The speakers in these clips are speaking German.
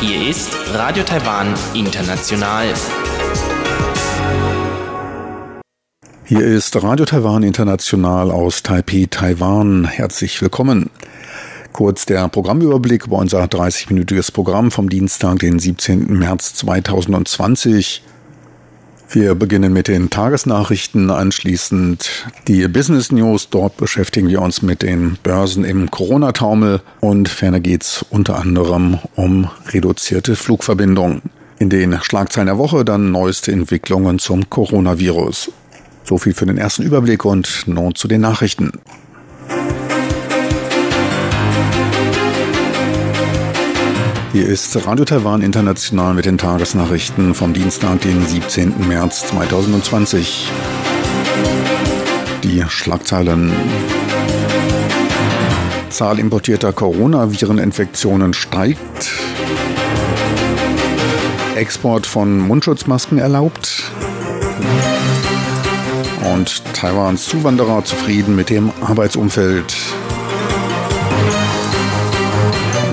Hier ist Radio Taiwan International. Hier ist Radio Taiwan International aus Taipei, Taiwan. Herzlich willkommen. Kurz der Programmüberblick über unser 30-minütiges Programm vom Dienstag, den 17. März 2020. Wir beginnen mit den Tagesnachrichten, anschließend die Business News. Dort beschäftigen wir uns mit den Börsen im Corona-Taumel und ferner geht's unter anderem um reduzierte Flugverbindungen. In den Schlagzeilen der Woche dann neueste Entwicklungen zum Coronavirus. So viel für den ersten Überblick und nun zu den Nachrichten. Hier ist Radio Taiwan International mit den Tagesnachrichten vom Dienstag, den 17. März 2020. Die Schlagzeilen. Zahl importierter Coronavireninfektionen steigt. Export von Mundschutzmasken erlaubt. Und Taiwans Zuwanderer zufrieden mit dem Arbeitsumfeld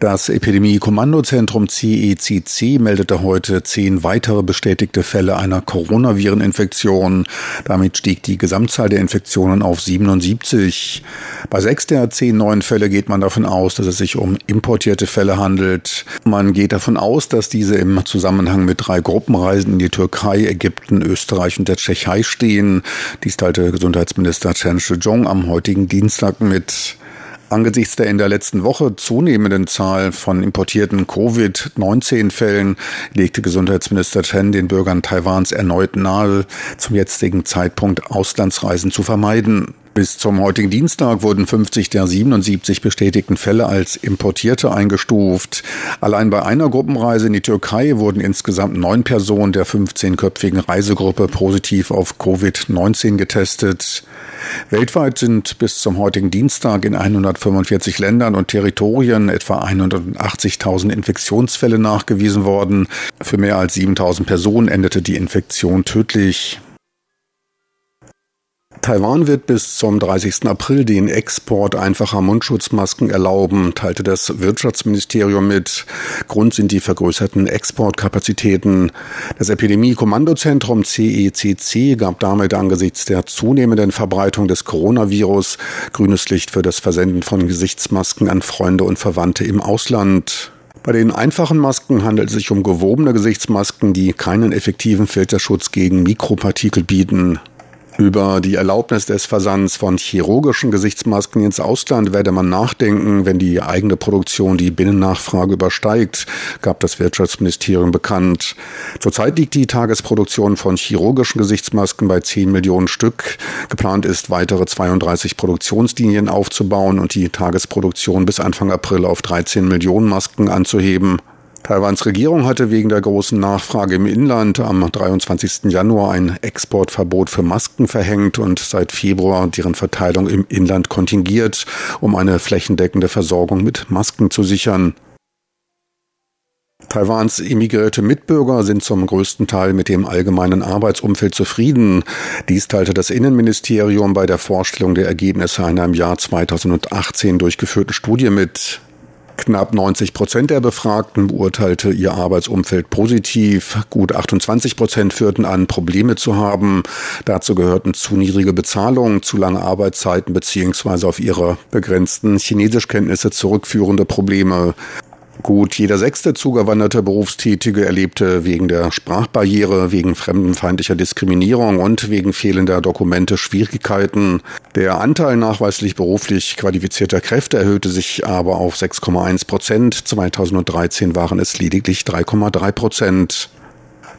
Das Epidemie-Kommandozentrum CECC e meldete heute zehn weitere bestätigte Fälle einer Coronavireninfektion. Damit stieg die Gesamtzahl der Infektionen auf 77. Bei sechs der zehn neuen Fälle geht man davon aus, dass es sich um importierte Fälle handelt. Man geht davon aus, dass diese im Zusammenhang mit drei Gruppenreisen in die Türkei, Ägypten, Österreich und der Tschechei stehen. Dies teilte Gesundheitsminister Chen Shih-chung am heutigen Dienstag mit. Angesichts der in der letzten Woche zunehmenden Zahl von importierten Covid-19-Fällen legte Gesundheitsminister Chen den Bürgern Taiwans erneut nahe, zum jetzigen Zeitpunkt Auslandsreisen zu vermeiden. Bis zum heutigen Dienstag wurden 50 der 77 bestätigten Fälle als importierte eingestuft. Allein bei einer Gruppenreise in die Türkei wurden insgesamt neun Personen der 15-köpfigen Reisegruppe positiv auf Covid-19 getestet. Weltweit sind bis zum heutigen Dienstag in 145 Ländern und Territorien etwa 180.000 Infektionsfälle nachgewiesen worden. Für mehr als 7.000 Personen endete die Infektion tödlich. Taiwan wird bis zum 30. April den Export einfacher Mundschutzmasken erlauben, teilte das Wirtschaftsministerium mit. Grund sind die vergrößerten Exportkapazitäten. Das Epidemie-Kommandozentrum CECC e gab damit angesichts der zunehmenden Verbreitung des Coronavirus grünes Licht für das Versenden von Gesichtsmasken an Freunde und Verwandte im Ausland. Bei den einfachen Masken handelt es sich um gewobene Gesichtsmasken, die keinen effektiven Filterschutz gegen Mikropartikel bieten. Über die Erlaubnis des Versands von chirurgischen Gesichtsmasken ins Ausland werde man nachdenken, wenn die eigene Produktion die Binnennachfrage übersteigt, gab das Wirtschaftsministerium bekannt. Zurzeit liegt die Tagesproduktion von chirurgischen Gesichtsmasken bei 10 Millionen Stück. Geplant ist, weitere 32 Produktionslinien aufzubauen und die Tagesproduktion bis Anfang April auf 13 Millionen Masken anzuheben. Taiwans Regierung hatte wegen der großen Nachfrage im Inland am 23. Januar ein Exportverbot für Masken verhängt und seit Februar deren Verteilung im Inland kontingiert, um eine flächendeckende Versorgung mit Masken zu sichern. Taiwans immigrierte Mitbürger sind zum größten Teil mit dem allgemeinen Arbeitsumfeld zufrieden. Dies teilte das Innenministerium bei der Vorstellung der Ergebnisse einer im Jahr 2018 durchgeführten Studie mit. Knapp 90 Prozent der Befragten beurteilte ihr Arbeitsumfeld positiv. Gut 28 Prozent führten an, Probleme zu haben. Dazu gehörten zu niedrige Bezahlungen, zu lange Arbeitszeiten beziehungsweise auf ihre begrenzten Chinesischkenntnisse zurückführende Probleme. Gut, jeder sechste zugewanderte Berufstätige erlebte wegen der Sprachbarriere, wegen fremdenfeindlicher Diskriminierung und wegen fehlender Dokumente Schwierigkeiten. Der Anteil nachweislich beruflich qualifizierter Kräfte erhöhte sich aber auf 6,1 Prozent. 2013 waren es lediglich 3,3 Prozent.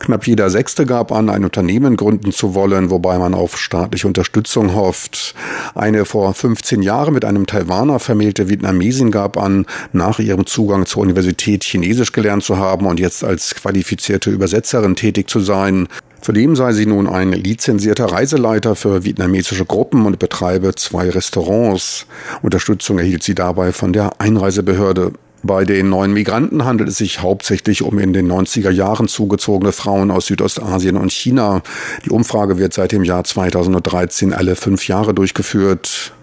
Knapp jeder Sechste gab an, ein Unternehmen gründen zu wollen, wobei man auf staatliche Unterstützung hofft. Eine vor 15 Jahren mit einem Taiwaner vermählte Vietnamesin gab an, nach ihrem Zugang zur Universität Chinesisch gelernt zu haben und jetzt als qualifizierte Übersetzerin tätig zu sein. Zudem sei sie nun ein lizenzierter Reiseleiter für vietnamesische Gruppen und betreibe zwei Restaurants. Unterstützung erhielt sie dabei von der Einreisebehörde. Bei den neuen Migranten handelt es sich hauptsächlich um in den 90er Jahren zugezogene Frauen aus Südostasien und China. Die Umfrage wird seit dem Jahr 2013 alle fünf Jahre durchgeführt.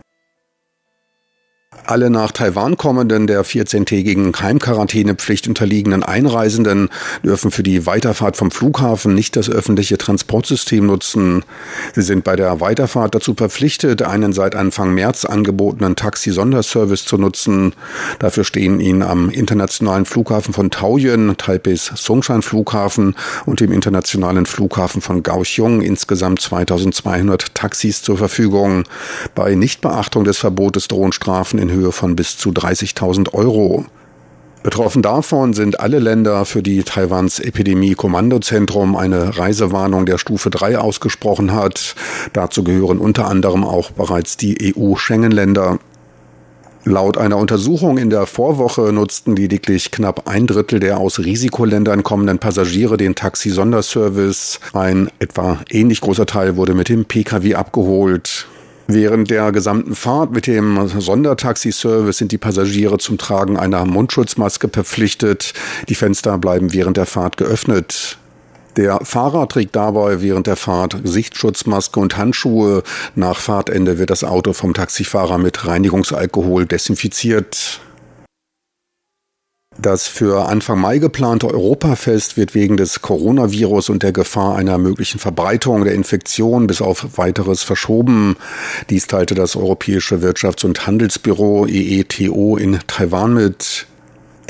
Alle nach Taiwan kommenden der 14-tägigen Heimquarantänepflicht unterliegenden Einreisenden dürfen für die Weiterfahrt vom Flughafen nicht das öffentliche Transportsystem nutzen. Sie sind bei der Weiterfahrt dazu verpflichtet, einen seit Anfang März angebotenen Taxi-Sonderservice zu nutzen. Dafür stehen ihnen am internationalen Flughafen von Taoyuan, Taipehs Songshan Flughafen und dem internationalen Flughafen von Kaohsiung insgesamt 2200 Taxis zur Verfügung. Bei Nichtbeachtung des Verbotes drohen Strafen in Höhe von bis zu 30.000 Euro. Betroffen davon sind alle Länder, für die Taiwans Epidemie-Kommandozentrum eine Reisewarnung der Stufe 3 ausgesprochen hat. Dazu gehören unter anderem auch bereits die EU-Schengen-Länder. Laut einer Untersuchung in der Vorwoche nutzten lediglich knapp ein Drittel der aus Risikoländern kommenden Passagiere den Taxi-Sonderservice. Ein etwa ähnlich großer Teil wurde mit dem Pkw abgeholt. Während der gesamten Fahrt mit dem Sondertaxi-Service sind die Passagiere zum Tragen einer Mundschutzmaske verpflichtet. Die Fenster bleiben während der Fahrt geöffnet. Der Fahrer trägt dabei während der Fahrt Gesichtsschutzmaske und Handschuhe. Nach Fahrtende wird das Auto vom Taxifahrer mit Reinigungsalkohol desinfiziert. Das für Anfang Mai geplante Europafest wird wegen des Coronavirus und der Gefahr einer möglichen Verbreitung der Infektion bis auf weiteres verschoben. Dies teilte das Europäische Wirtschafts- und Handelsbüro EETO in Taiwan mit.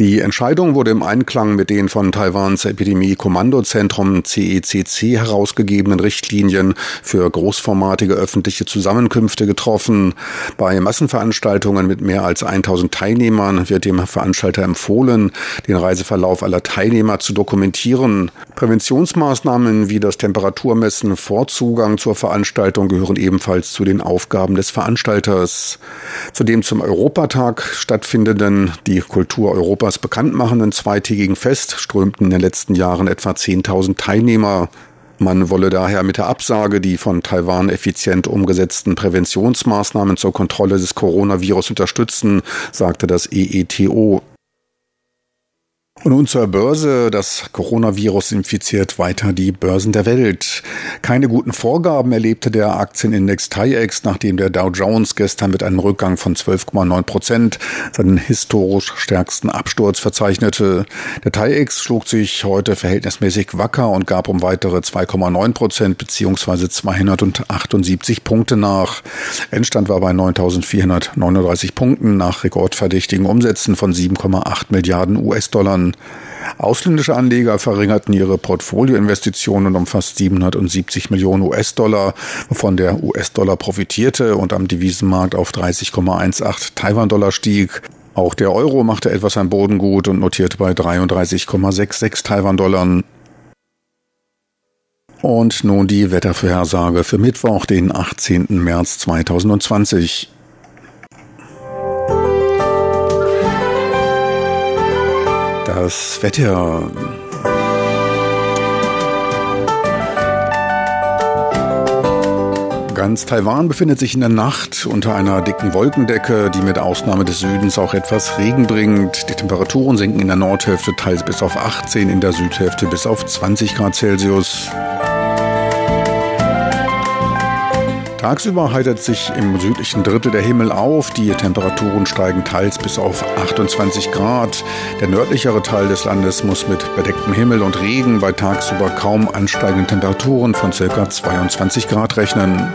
Die Entscheidung wurde im Einklang mit den von Taiwans Epidemie-Kommandozentrum CECC herausgegebenen Richtlinien für großformatige öffentliche Zusammenkünfte getroffen. Bei Massenveranstaltungen mit mehr als 1000 Teilnehmern wird dem Veranstalter empfohlen, den Reiseverlauf aller Teilnehmer zu dokumentieren. Präventionsmaßnahmen wie das Temperaturmessen vor Zugang zur Veranstaltung gehören ebenfalls zu den Aufgaben des Veranstalters. Zudem zum Europatag stattfindenden die Kultur Europa Europas bekanntmachenden zweitägigen Fest strömten in den letzten Jahren etwa 10.000 Teilnehmer. Man wolle daher mit der Absage die von Taiwan effizient umgesetzten Präventionsmaßnahmen zur Kontrolle des Coronavirus unterstützen, sagte das EETO. Und nun zur Börse. Das Coronavirus infiziert weiter die Börsen der Welt. Keine guten Vorgaben erlebte der Aktienindex TAIEX, nachdem der Dow Jones gestern mit einem Rückgang von 12,9 Prozent seinen historisch stärksten Absturz verzeichnete. Der TAIEX schlug sich heute verhältnismäßig wacker und gab um weitere 2,9 Prozent bzw. 278 Punkte nach. Endstand war bei 9.439 Punkten nach rekordverdächtigen Umsätzen von 7,8 Milliarden US-Dollar. Ausländische Anleger verringerten ihre Portfolioinvestitionen um fast 770 Millionen US-Dollar, wovon der US-Dollar profitierte und am Devisenmarkt auf 30,18 Taiwan-Dollar stieg. Auch der Euro machte etwas an Boden gut und notierte bei 33,66 Taiwan-Dollar. Und nun die Wettervorhersage für Mittwoch, den 18. März 2020. Das Wetter. Ganz Taiwan befindet sich in der Nacht unter einer dicken Wolkendecke, die mit Ausnahme des Südens auch etwas Regen bringt. Die Temperaturen sinken in der Nordhälfte teils bis auf 18, in der Südhälfte bis auf 20 Grad Celsius. Tagsüber heitert sich im südlichen Drittel der Himmel auf. Die Temperaturen steigen teils bis auf 28 Grad. Der nördlichere Teil des Landes muss mit bedecktem Himmel und Regen bei tagsüber kaum ansteigenden Temperaturen von ca. 22 Grad rechnen.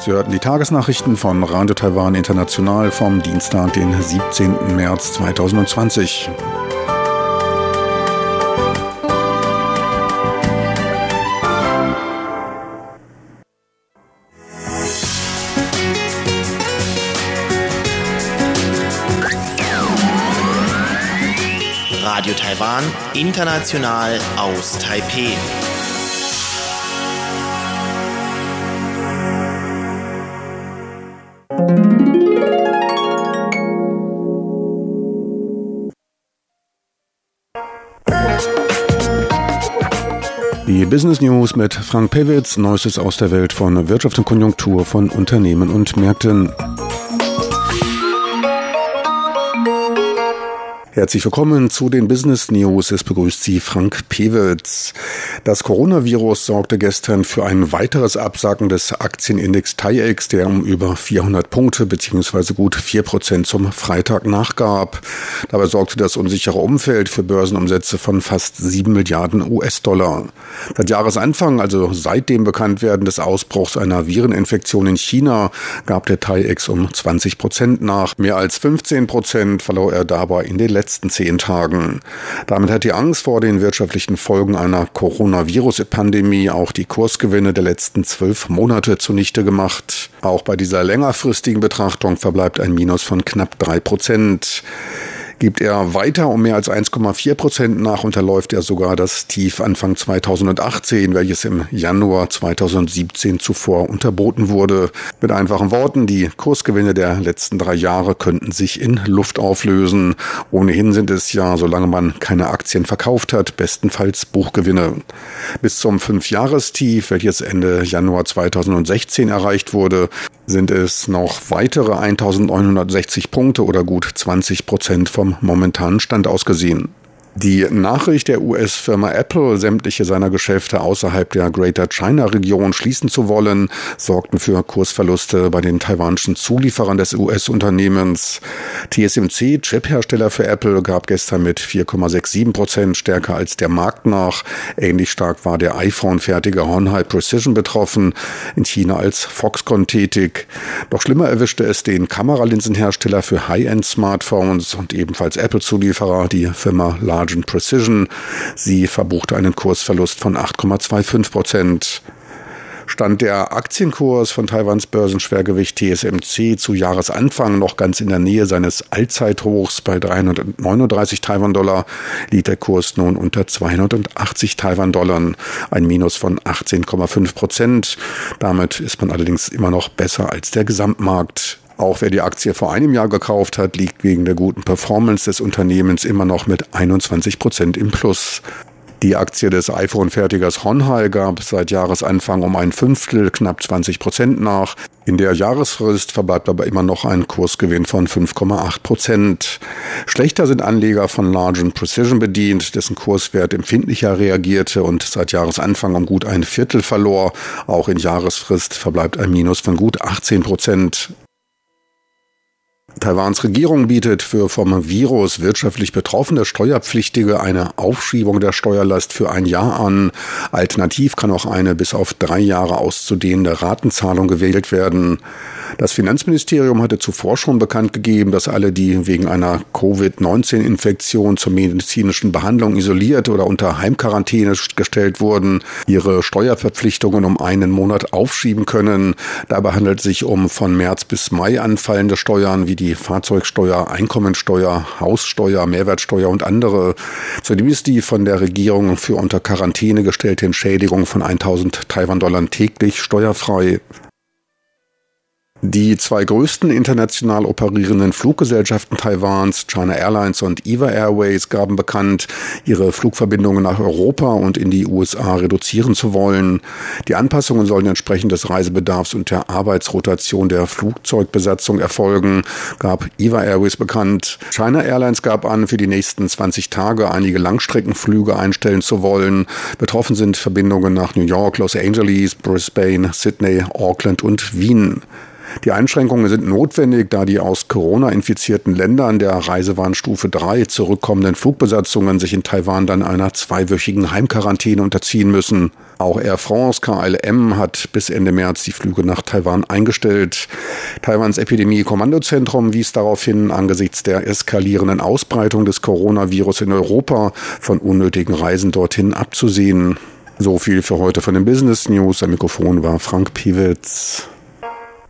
Sie hörten die Tagesnachrichten von Radio Taiwan International vom Dienstag, den 17. März 2020. Taiwan, international aus Taipeh. Die Business News mit Frank Pewitz, Neuestes aus der Welt von Wirtschaft und Konjunktur von Unternehmen und Märkten. Herzlich willkommen zu den Business News. Es begrüßt Sie Frank Pewitz. Das Coronavirus sorgte gestern für ein weiteres Absacken des Aktienindex TAIEX, der um über 400 Punkte bzw. gut 4 Prozent zum Freitag nachgab. Dabei sorgte das unsichere Umfeld für Börsenumsätze von fast 7 Milliarden US-Dollar. Seit Jahresanfang, also seit dem Bekanntwerden des Ausbruchs einer Vireninfektion in China, gab der TAIEX um 20 Prozent nach. Mehr als 15 Prozent verlor er dabei in den letzten letzten zehn Tagen. Damit hat die Angst vor den wirtschaftlichen Folgen einer Coronavirus-Pandemie auch die Kursgewinne der letzten zwölf Monate zunichte gemacht. Auch bei dieser längerfristigen Betrachtung verbleibt ein Minus von knapp drei Prozent gibt er weiter um mehr als 1,4 Prozent nach, unterläuft er sogar das Tief Anfang 2018, welches im Januar 2017 zuvor unterboten wurde. Mit einfachen Worten, die Kursgewinne der letzten drei Jahre könnten sich in Luft auflösen. Ohnehin sind es ja, solange man keine Aktien verkauft hat, bestenfalls Buchgewinne. Bis zum Fünfjahrestief, welches Ende Januar 2016 erreicht wurde, sind es noch weitere 1960 Punkte oder gut 20 Prozent vom momentanen Stand aus gesehen. Die Nachricht der US-Firma Apple, sämtliche seiner Geschäfte außerhalb der Greater China-Region schließen zu wollen, sorgten für Kursverluste bei den taiwanischen Zulieferern des US-Unternehmens. TSMC, Chip-Hersteller für Apple, gab gestern mit 4,67 Prozent stärker als der Markt nach. Ähnlich stark war der iPhone-Fertiger Honhai Precision betroffen, in China als Foxconn tätig. Doch schlimmer erwischte es den Kameralinsenhersteller für High-End-Smartphones und ebenfalls Apple-Zulieferer, die Firma Large Margin Precision. Sie verbuchte einen Kursverlust von 8,25 Prozent. Stand der Aktienkurs von Taiwans Börsenschwergewicht TSMC zu Jahresanfang noch ganz in der Nähe seines Allzeithochs bei 339 Taiwan-Dollar, liegt der Kurs nun unter 280 Taiwan-Dollar, ein Minus von 18,5 Prozent. Damit ist man allerdings immer noch besser als der Gesamtmarkt. Auch wer die Aktie vor einem Jahr gekauft hat, liegt wegen der guten Performance des Unternehmens immer noch mit 21 Prozent im Plus. Die Aktie des iPhone-Fertigers Honhai gab seit Jahresanfang um ein Fünftel, knapp 20 Prozent nach. In der Jahresfrist verbleibt aber immer noch ein Kursgewinn von 5,8 Prozent. Schlechter sind Anleger von Large Precision bedient, dessen Kurswert empfindlicher reagierte und seit Jahresanfang um gut ein Viertel verlor. Auch in Jahresfrist verbleibt ein Minus von gut 18 Prozent. Taiwans Regierung bietet für vom Virus wirtschaftlich betroffene Steuerpflichtige eine Aufschiebung der Steuerlast für ein Jahr an. Alternativ kann auch eine bis auf drei Jahre auszudehnende Ratenzahlung gewählt werden. Das Finanzministerium hatte zuvor schon bekannt gegeben, dass alle, die wegen einer Covid-19-Infektion zur medizinischen Behandlung isoliert oder unter Heimquarantäne gestellt wurden, ihre Steuerverpflichtungen um einen Monat aufschieben können. Dabei handelt es sich um von März bis Mai anfallende Steuern wie die Fahrzeugsteuer, Einkommensteuer, Haussteuer, Mehrwertsteuer und andere. Zudem ist die von der Regierung für unter Quarantäne gestellte Entschädigung von 1000 Taiwan-Dollar täglich steuerfrei. Die zwei größten international operierenden Fluggesellschaften Taiwans, China Airlines und EVA Airways, gaben bekannt, ihre Flugverbindungen nach Europa und in die USA reduzieren zu wollen. Die Anpassungen sollen entsprechend des Reisebedarfs und der Arbeitsrotation der Flugzeugbesatzung erfolgen, gab EVA Airways bekannt. China Airlines gab an, für die nächsten 20 Tage einige Langstreckenflüge einstellen zu wollen. Betroffen sind Verbindungen nach New York, Los Angeles, Brisbane, Sydney, Auckland und Wien. Die Einschränkungen sind notwendig, da die aus Corona infizierten Ländern der Reisewarnstufe 3 zurückkommenden Flugbesatzungen sich in Taiwan dann einer zweiwöchigen Heimquarantäne unterziehen müssen. Auch Air France KLM hat bis Ende März die Flüge nach Taiwan eingestellt. Taiwans Epidemie-Kommandozentrum wies darauf hin, angesichts der eskalierenden Ausbreitung des Coronavirus in Europa von unnötigen Reisen dorthin abzusehen. So viel für heute von den Business News. Am Mikrofon war Frank Piewitz.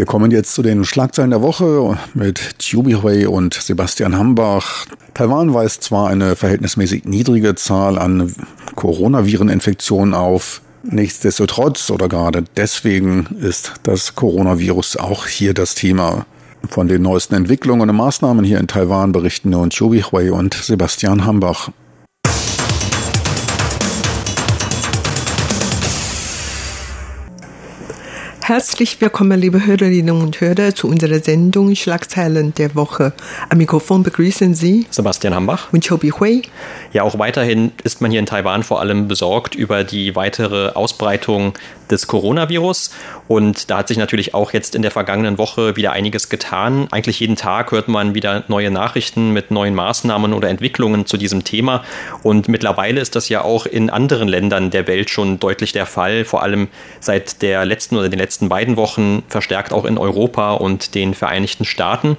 Wir kommen jetzt zu den Schlagzeilen der Woche mit Chubi Hui und Sebastian Hambach. Taiwan weist zwar eine verhältnismäßig niedrige Zahl an Coronavireninfektionen auf, nichtsdestotrotz oder gerade deswegen ist das Coronavirus auch hier das Thema. Von den neuesten Entwicklungen und Maßnahmen hier in Taiwan berichten nun Chubi Hui und Sebastian Hambach. Herzlich willkommen, liebe Hörerinnen und Hörer, zu unserer Sendung Schlagzeilen der Woche. Am Mikrofon begrüßen Sie Sebastian Hambach und Chobi Hui. Ja, auch weiterhin ist man hier in Taiwan vor allem besorgt über die weitere Ausbreitung des Coronavirus. Und da hat sich natürlich auch jetzt in der vergangenen Woche wieder einiges getan. Eigentlich jeden Tag hört man wieder neue Nachrichten mit neuen Maßnahmen oder Entwicklungen zu diesem Thema. Und mittlerweile ist das ja auch in anderen Ländern der Welt schon deutlich der Fall, vor allem seit der letzten oder den letzten beiden Wochen verstärkt auch in Europa und den Vereinigten Staaten.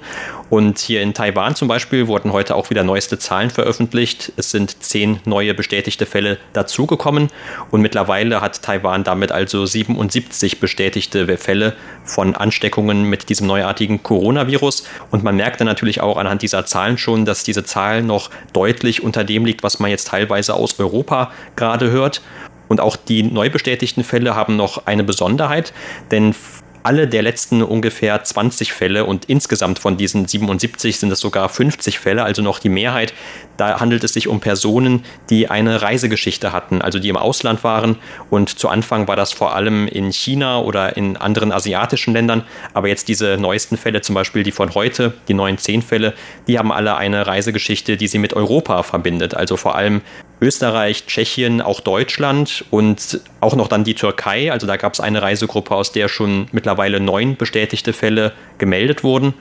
Und hier in Taiwan zum Beispiel wurden heute auch wieder neueste Zahlen veröffentlicht. Es sind zehn neue bestätigte Fälle dazugekommen und mittlerweile hat Taiwan damit also 77 bestätigte Fälle von Ansteckungen mit diesem neuartigen Coronavirus. Und man merkt dann natürlich auch anhand dieser Zahlen schon, dass diese Zahl noch deutlich unter dem liegt, was man jetzt teilweise aus Europa gerade hört. Und auch die neu bestätigten Fälle haben noch eine Besonderheit, denn alle der letzten ungefähr 20 Fälle und insgesamt von diesen 77 sind es sogar 50 Fälle, also noch die Mehrheit. Da handelt es sich um Personen, die eine Reisegeschichte hatten, also die im Ausland waren. Und zu Anfang war das vor allem in China oder in anderen asiatischen Ländern. Aber jetzt diese neuesten Fälle, zum Beispiel die von heute, die neuen zehn Fälle, die haben alle eine Reisegeschichte, die sie mit Europa verbindet. Also vor allem Österreich, Tschechien, auch Deutschland und auch noch dann die Türkei. Also da gab es eine Reisegruppe, aus der schon mittlerweile neun bestätigte Fälle gemeldet wurden.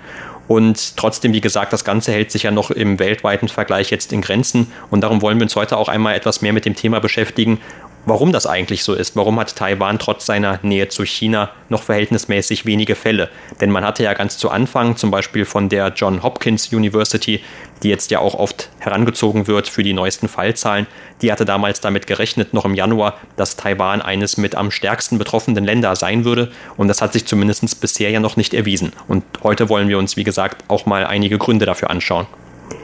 Und trotzdem, wie gesagt, das Ganze hält sich ja noch im weltweiten Vergleich jetzt in Grenzen. Und darum wollen wir uns heute auch einmal etwas mehr mit dem Thema beschäftigen warum das eigentlich so ist. Warum hat Taiwan trotz seiner Nähe zu China noch verhältnismäßig wenige Fälle? Denn man hatte ja ganz zu Anfang zum Beispiel von der John Hopkins University, die jetzt ja auch oft herangezogen wird für die neuesten Fallzahlen, die hatte damals damit gerechnet, noch im Januar, dass Taiwan eines mit am stärksten betroffenen Länder sein würde. Und das hat sich zumindest bisher ja noch nicht erwiesen. Und heute wollen wir uns, wie gesagt, auch mal einige Gründe dafür anschauen.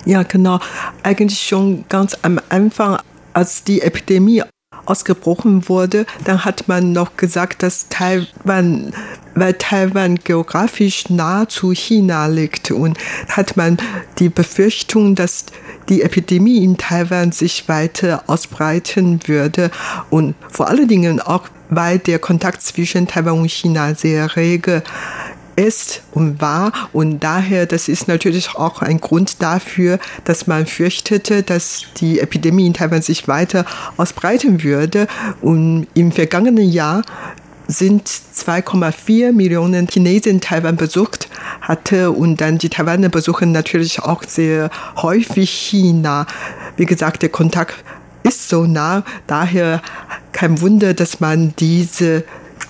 Ja, genau. Eigentlich schon ganz am Anfang, als die Epidemie ausgebrochen wurde, dann hat man noch gesagt, dass Taiwan, weil Taiwan geografisch nah zu China liegt. Und hat man die Befürchtung, dass die Epidemie in Taiwan sich weiter ausbreiten würde und vor allen Dingen auch, weil der Kontakt zwischen Taiwan und China sehr rege ist und war. Und daher, das ist natürlich auch ein Grund dafür, dass man fürchtete, dass die Epidemie in Taiwan sich weiter ausbreiten würde. Und im vergangenen Jahr sind 2,4 Millionen Chinesen Taiwan besucht hatte und dann die Taiwaner besuchen natürlich auch sehr häufig China. Wie gesagt, der Kontakt ist so nah, daher kein Wunder, dass man diese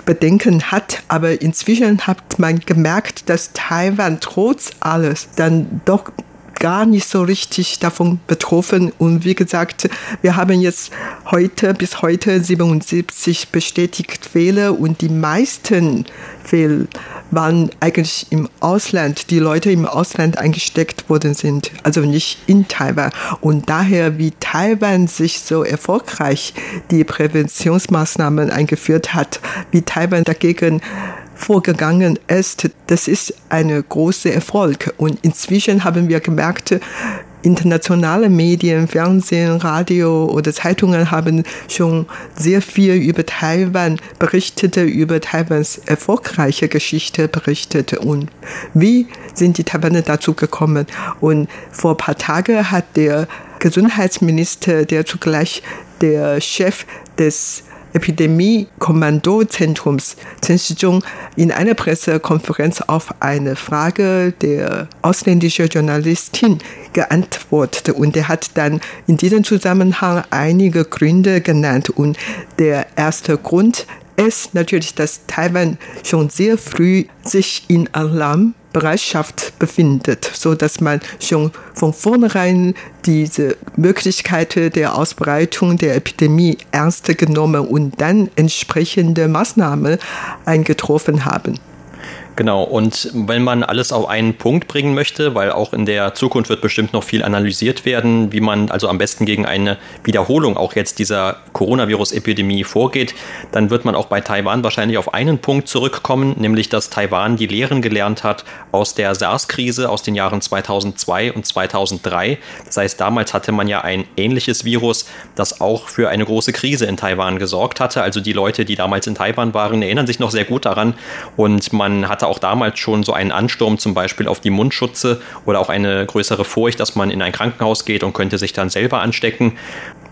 Bedenken hat. Aber inzwischen hat man gemerkt, dass Taiwan trotz alles dann doch gar nicht so richtig davon betroffen. Und wie gesagt, wir haben jetzt heute bis heute 77 bestätigt Fälle und die meisten Fälle waren eigentlich im Ausland, die Leute im Ausland eingesteckt worden sind, also nicht in Taiwan. Und daher, wie Taiwan sich so erfolgreich die Präventionsmaßnahmen eingeführt hat, wie Taiwan dagegen vorgegangen ist, das ist ein großer Erfolg. Und inzwischen haben wir gemerkt, internationale Medien, Fernsehen, Radio oder Zeitungen haben schon sehr viel über Taiwan berichtet, über Taiwans erfolgreiche Geschichte berichtet und wie sind die Taiwaner dazu gekommen. Und vor ein paar Tagen hat der Gesundheitsminister, der zugleich der Chef des Epidemie-Kommandozentrums. Chen Shizhong in einer Pressekonferenz auf eine Frage der ausländischen Journalistin geantwortet? Und er hat dann in diesem Zusammenhang einige Gründe genannt. Und der erste Grund ist natürlich, dass Taiwan schon sehr früh sich in Alarm Bereitschaft befindet, so dass man schon von vornherein diese Möglichkeit der Ausbreitung der Epidemie ernst genommen und dann entsprechende Maßnahmen eingetroffen haben. Genau, und wenn man alles auf einen Punkt bringen möchte, weil auch in der Zukunft wird bestimmt noch viel analysiert werden, wie man also am besten gegen eine Wiederholung auch jetzt dieser Coronavirus-Epidemie vorgeht, dann wird man auch bei Taiwan wahrscheinlich auf einen Punkt zurückkommen, nämlich dass Taiwan die Lehren gelernt hat aus der SARS-Krise aus den Jahren 2002 und 2003. Das heißt, damals hatte man ja ein ähnliches Virus, das auch für eine große Krise in Taiwan gesorgt hatte. Also die Leute, die damals in Taiwan waren, erinnern sich noch sehr gut daran und man hatte auch damals schon so einen Ansturm zum Beispiel auf die Mundschutze oder auch eine größere Furcht, dass man in ein Krankenhaus geht und könnte sich dann selber anstecken.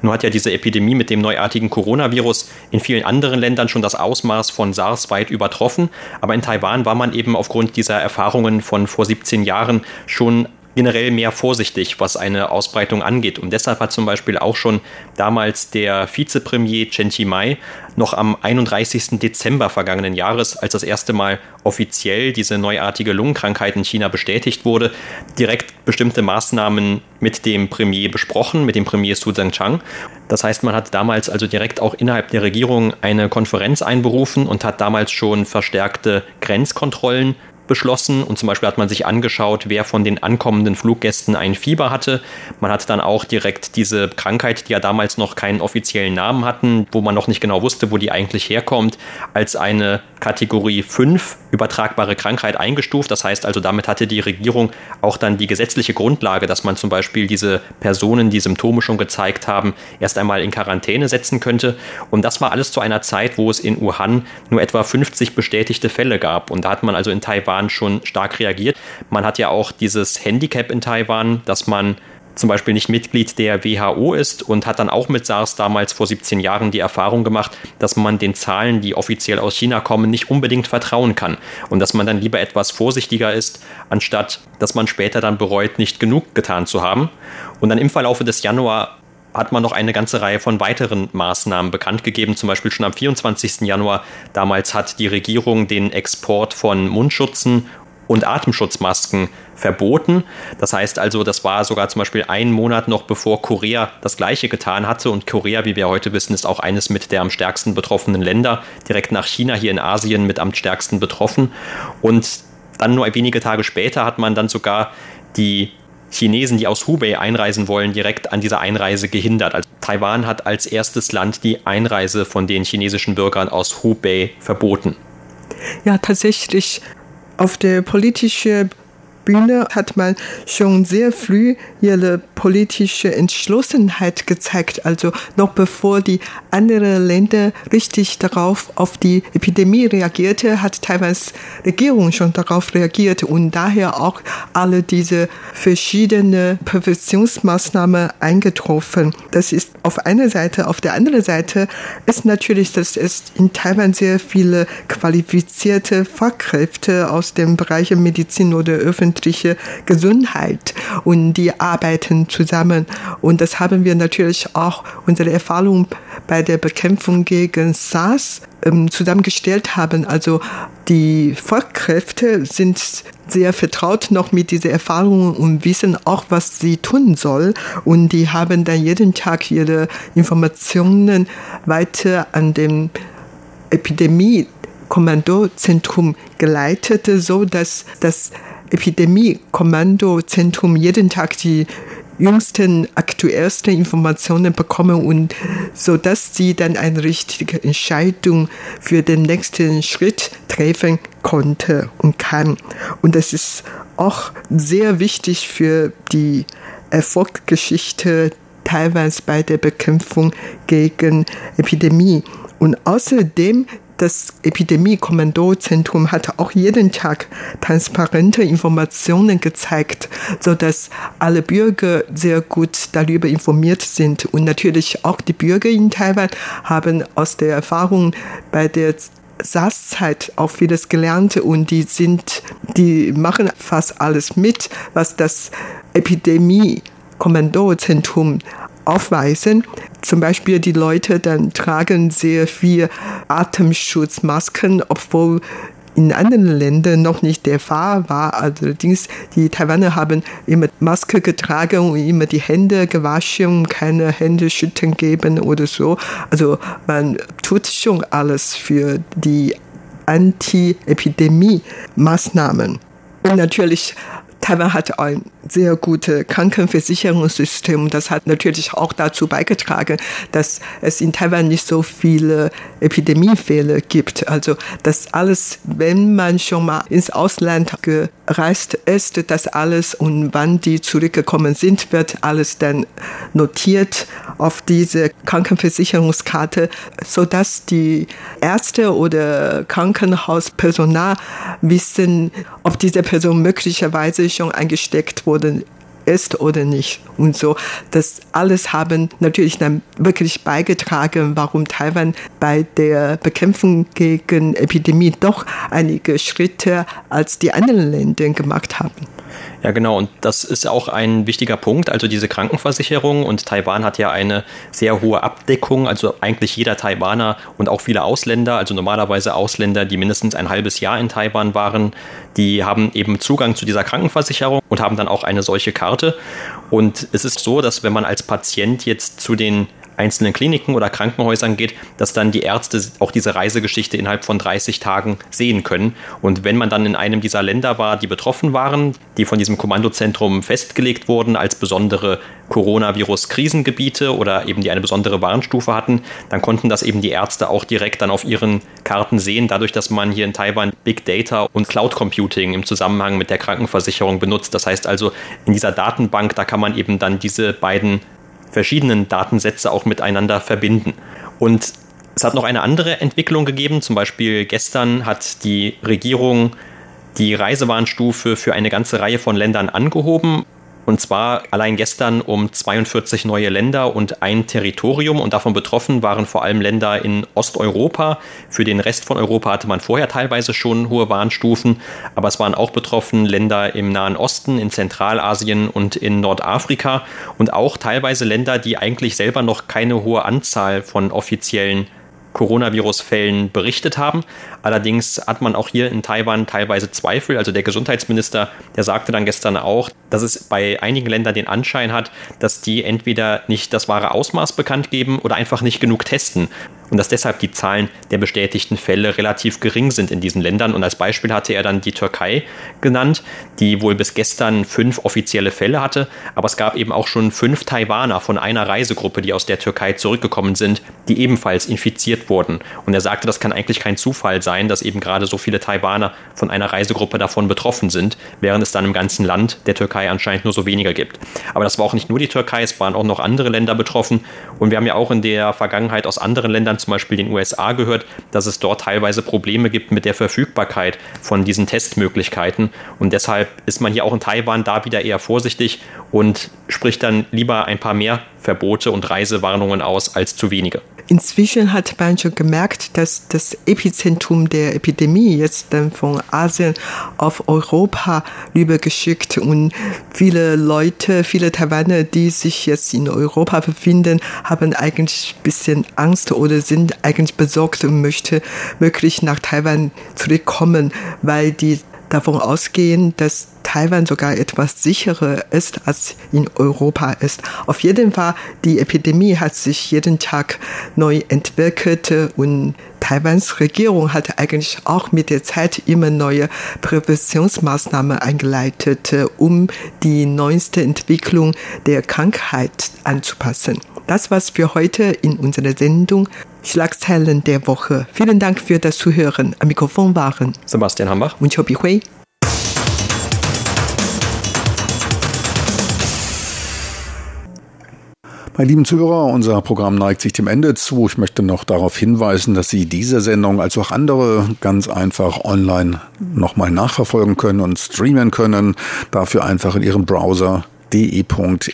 Nur hat ja diese Epidemie mit dem neuartigen Coronavirus in vielen anderen Ländern schon das Ausmaß von SARS weit übertroffen. Aber in Taiwan war man eben aufgrund dieser Erfahrungen von vor 17 Jahren schon generell mehr vorsichtig, was eine Ausbreitung angeht. Und deshalb hat zum Beispiel auch schon damals der Vizepremier Chen Chi-mai noch am 31. Dezember vergangenen Jahres, als das erste Mal offiziell diese neuartige Lungenkrankheit in China bestätigt wurde, direkt bestimmte Maßnahmen mit dem Premier besprochen, mit dem Premier Su Zhengchang. Das heißt, man hat damals also direkt auch innerhalb der Regierung eine Konferenz einberufen und hat damals schon verstärkte Grenzkontrollen beschlossen und zum Beispiel hat man sich angeschaut, wer von den ankommenden Fluggästen ein Fieber hatte. Man hat dann auch direkt diese Krankheit, die ja damals noch keinen offiziellen Namen hatten, wo man noch nicht genau wusste, wo die eigentlich herkommt, als eine Kategorie 5 übertragbare Krankheit eingestuft. Das heißt also, damit hatte die Regierung auch dann die gesetzliche Grundlage, dass man zum Beispiel diese Personen, die Symptome schon gezeigt haben, erst einmal in Quarantäne setzen könnte. Und das war alles zu einer Zeit, wo es in Wuhan nur etwa 50 bestätigte Fälle gab. Und da hat man also in Taiwan schon stark reagiert. Man hat ja auch dieses Handicap in Taiwan, dass man zum Beispiel nicht Mitglied der WHO ist und hat dann auch mit SARS damals vor 17 Jahren die Erfahrung gemacht, dass man den Zahlen, die offiziell aus China kommen, nicht unbedingt vertrauen kann und dass man dann lieber etwas vorsichtiger ist, anstatt dass man später dann bereut, nicht genug getan zu haben. Und dann im Verlaufe des Januar hat man noch eine ganze Reihe von weiteren Maßnahmen bekannt gegeben. Zum Beispiel schon am 24. Januar damals hat die Regierung den Export von Mundschutzen und Atemschutzmasken verboten. Das heißt also, das war sogar zum Beispiel ein Monat noch bevor Korea das gleiche getan hatte. Und Korea, wie wir heute wissen, ist auch eines mit der am stärksten betroffenen Länder. Direkt nach China hier in Asien mit am stärksten betroffen. Und dann nur wenige Tage später hat man dann sogar die Chinesen, die aus Hubei einreisen wollen, direkt an dieser Einreise gehindert. Also Taiwan hat als erstes Land die Einreise von den chinesischen Bürgern aus Hubei verboten. Ja, tatsächlich auf der politischen Bühne hat man schon sehr früh ihre politische Entschlossenheit gezeigt. Also noch bevor die anderen Länder richtig darauf auf die Epidemie reagierte, hat Taiwans Regierung schon darauf reagiert und daher auch alle diese verschiedenen Präventionsmaßnahmen eingetroffen. Das ist auf einer Seite. Auf der anderen Seite ist natürlich, dass es in Taiwan sehr viele qualifizierte Fachkräfte aus dem Bereich Medizin oder öffentliche Gesundheit und die arbeiten zusammen. Und das haben wir natürlich auch unsere Erfahrung bei der Bekämpfung gegen SARS ähm, zusammengestellt haben. Also die Fachkräfte sind sehr vertraut noch mit dieser Erfahrung und wissen auch, was sie tun soll. Und die haben dann jeden Tag ihre Informationen weiter an dem Epidemie Kommandozentrum geleitet, so dass das Epidemie-Kommandozentrum jeden Tag die jüngsten, aktuellsten Informationen bekommen und so dass sie dann eine richtige Entscheidung für den nächsten Schritt treffen konnte und kann. Und das ist auch sehr wichtig für die Erfolgsgeschichte Taiwans bei der Bekämpfung gegen Epidemie. Und außerdem das Epidemie-Kommandozentrum hat auch jeden Tag transparente Informationen gezeigt, sodass alle Bürger sehr gut darüber informiert sind. Und natürlich auch die Bürger in Taiwan haben aus der Erfahrung bei der SARS-Zeit auch vieles gelernt und die sind, die machen fast alles mit, was das Epidemie-Kommandozentrum aufweisen. Zum Beispiel die Leute dann tragen sehr viel Atemschutzmasken, obwohl in anderen Ländern noch nicht der Fall war. Allerdings, die Taiwaner haben immer Maske getragen und immer die Hände gewaschen, keine Hände schütten geben oder so. Also man tut schon alles für die Anti-Epidemie-Maßnahmen. Und natürlich Taiwan hat ein sehr gutes Krankenversicherungssystem. Das hat natürlich auch dazu beigetragen, dass es in Taiwan nicht so viele Epidemiefälle gibt. Also das alles, wenn man schon mal ins Ausland gereist ist, das alles und wann die zurückgekommen sind, wird alles dann notiert auf diese Krankenversicherungskarte, sodass die Ärzte oder Krankenhauspersonal wissen, ob diese Person möglicherweise schon eingesteckt worden ist oder nicht. Und so, das alles haben natürlich dann wirklich beigetragen, warum Taiwan bei der Bekämpfung gegen Epidemie doch einige Schritte als die anderen Länder gemacht haben. Ja, genau. Und das ist auch ein wichtiger Punkt. Also diese Krankenversicherung und Taiwan hat ja eine sehr hohe Abdeckung. Also eigentlich jeder Taiwaner und auch viele Ausländer, also normalerweise Ausländer, die mindestens ein halbes Jahr in Taiwan waren, die haben eben Zugang zu dieser Krankenversicherung und haben dann auch eine solche Karte. Und es ist so, dass wenn man als Patient jetzt zu den einzelnen Kliniken oder Krankenhäusern geht, dass dann die Ärzte auch diese Reisegeschichte innerhalb von 30 Tagen sehen können. Und wenn man dann in einem dieser Länder war, die betroffen waren, die von diesem Kommandozentrum festgelegt wurden als besondere Coronavirus-Krisengebiete oder eben die eine besondere Warnstufe hatten, dann konnten das eben die Ärzte auch direkt dann auf ihren Karten sehen, dadurch, dass man hier in Taiwan Big Data und Cloud Computing im Zusammenhang mit der Krankenversicherung benutzt. Das heißt also, in dieser Datenbank, da kann man eben dann diese beiden verschiedenen Datensätze auch miteinander verbinden. Und es hat noch eine andere Entwicklung gegeben. Zum Beispiel gestern hat die Regierung die Reisewarnstufe für eine ganze Reihe von Ländern angehoben und zwar allein gestern um 42 neue Länder und ein Territorium. Und davon betroffen waren vor allem Länder in Osteuropa. Für den Rest von Europa hatte man vorher teilweise schon hohe Warnstufen. Aber es waren auch betroffen Länder im Nahen Osten, in Zentralasien und in Nordafrika. Und auch teilweise Länder, die eigentlich selber noch keine hohe Anzahl von offiziellen Coronavirus-Fällen berichtet haben. Allerdings hat man auch hier in Taiwan teilweise Zweifel. Also der Gesundheitsminister, der sagte dann gestern auch, dass es bei einigen Ländern den Anschein hat, dass die entweder nicht das wahre Ausmaß bekannt geben oder einfach nicht genug testen und dass deshalb die Zahlen der bestätigten Fälle relativ gering sind in diesen Ländern. Und als Beispiel hatte er dann die Türkei genannt, die wohl bis gestern fünf offizielle Fälle hatte, aber es gab eben auch schon fünf Taiwaner von einer Reisegruppe, die aus der Türkei zurückgekommen sind, die ebenfalls infiziert wurden. Und er sagte, das kann eigentlich kein Zufall sein, dass eben gerade so viele Taiwaner von einer Reisegruppe davon betroffen sind, während es dann im ganzen Land der Türkei anscheinend nur so weniger gibt. Aber das war auch nicht nur die Türkei, es waren auch noch andere Länder betroffen. Und wir haben ja auch in der Vergangenheit aus anderen Ländern Ländern, zum Beispiel den USA, gehört, dass es dort teilweise Probleme gibt mit der Verfügbarkeit von diesen Testmöglichkeiten. Und deshalb ist man hier auch in Taiwan da wieder eher vorsichtig und spricht dann lieber ein paar mehr Verbote und Reisewarnungen aus als zu wenige. Inzwischen hat man schon gemerkt, dass das Epizentrum der Epidemie jetzt dann von Asien auf Europa rübergeschickt und viele Leute, viele Taiwaner, die sich jetzt in Europa befinden, haben eigentlich ein bisschen Angst oder sind eigentlich besorgt und möchten wirklich nach Taiwan zurückkommen, weil die davon ausgehen, dass Taiwan sogar etwas sicherer ist, als in Europa ist. Auf jeden Fall, die Epidemie hat sich jeden Tag neu entwickelt und Taiwans Regierung hat eigentlich auch mit der Zeit immer neue Präventionsmaßnahmen eingeleitet, um die neueste Entwicklung der Krankheit anzupassen. Das war's für heute in unserer Sendung Schlagzeilen der Woche. Vielen Dank für das Zuhören. Am Mikrofon waren Sebastian Hambach und Chobi Hui. Meine lieben Zuhörer, unser Programm neigt sich dem Ende zu. Ich möchte noch darauf hinweisen, dass Sie diese Sendung als auch andere ganz einfach online nochmal nachverfolgen können und streamen können. Dafür einfach in Ihrem Browser de.rti.org.tv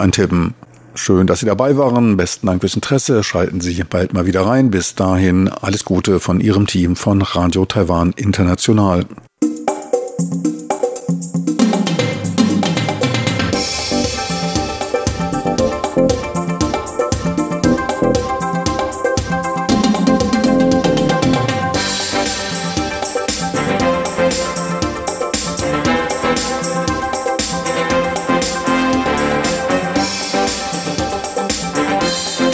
eintippen. Schön, dass Sie dabei waren. Besten Dank fürs Interesse. Schalten Sie bald mal wieder rein. Bis dahin alles Gute von Ihrem Team von Radio Taiwan International.